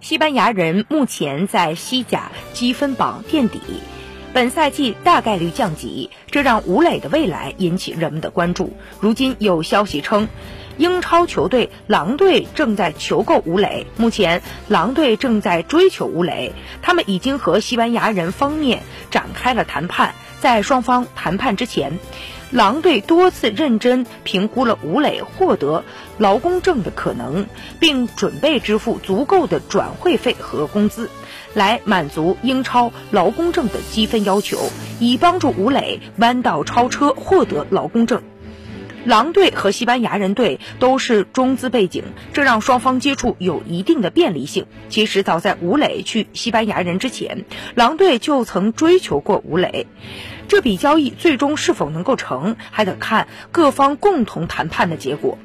西班牙人目前在西甲积分榜垫底，本赛季大概率降级，这让吴磊的未来引起人们的关注。如今有消息称，英超球队狼队正在求购吴磊，目前狼队正在追求吴磊，他们已经和西班牙人方面展开了谈判。在双方谈判之前，狼队多次认真评估了吴磊获得劳工证的可能，并准备支付足够的转会费和工资，来满足英超劳工证的积分要求，以帮助吴磊弯道超车获得劳工证。狼队和西班牙人队都是中资背景，这让双方接触有一定的便利性。其实早在吴磊去西班牙人之前，狼队就曾追求过吴磊。这笔交易最终是否能够成，还得看各方共同谈判的结果。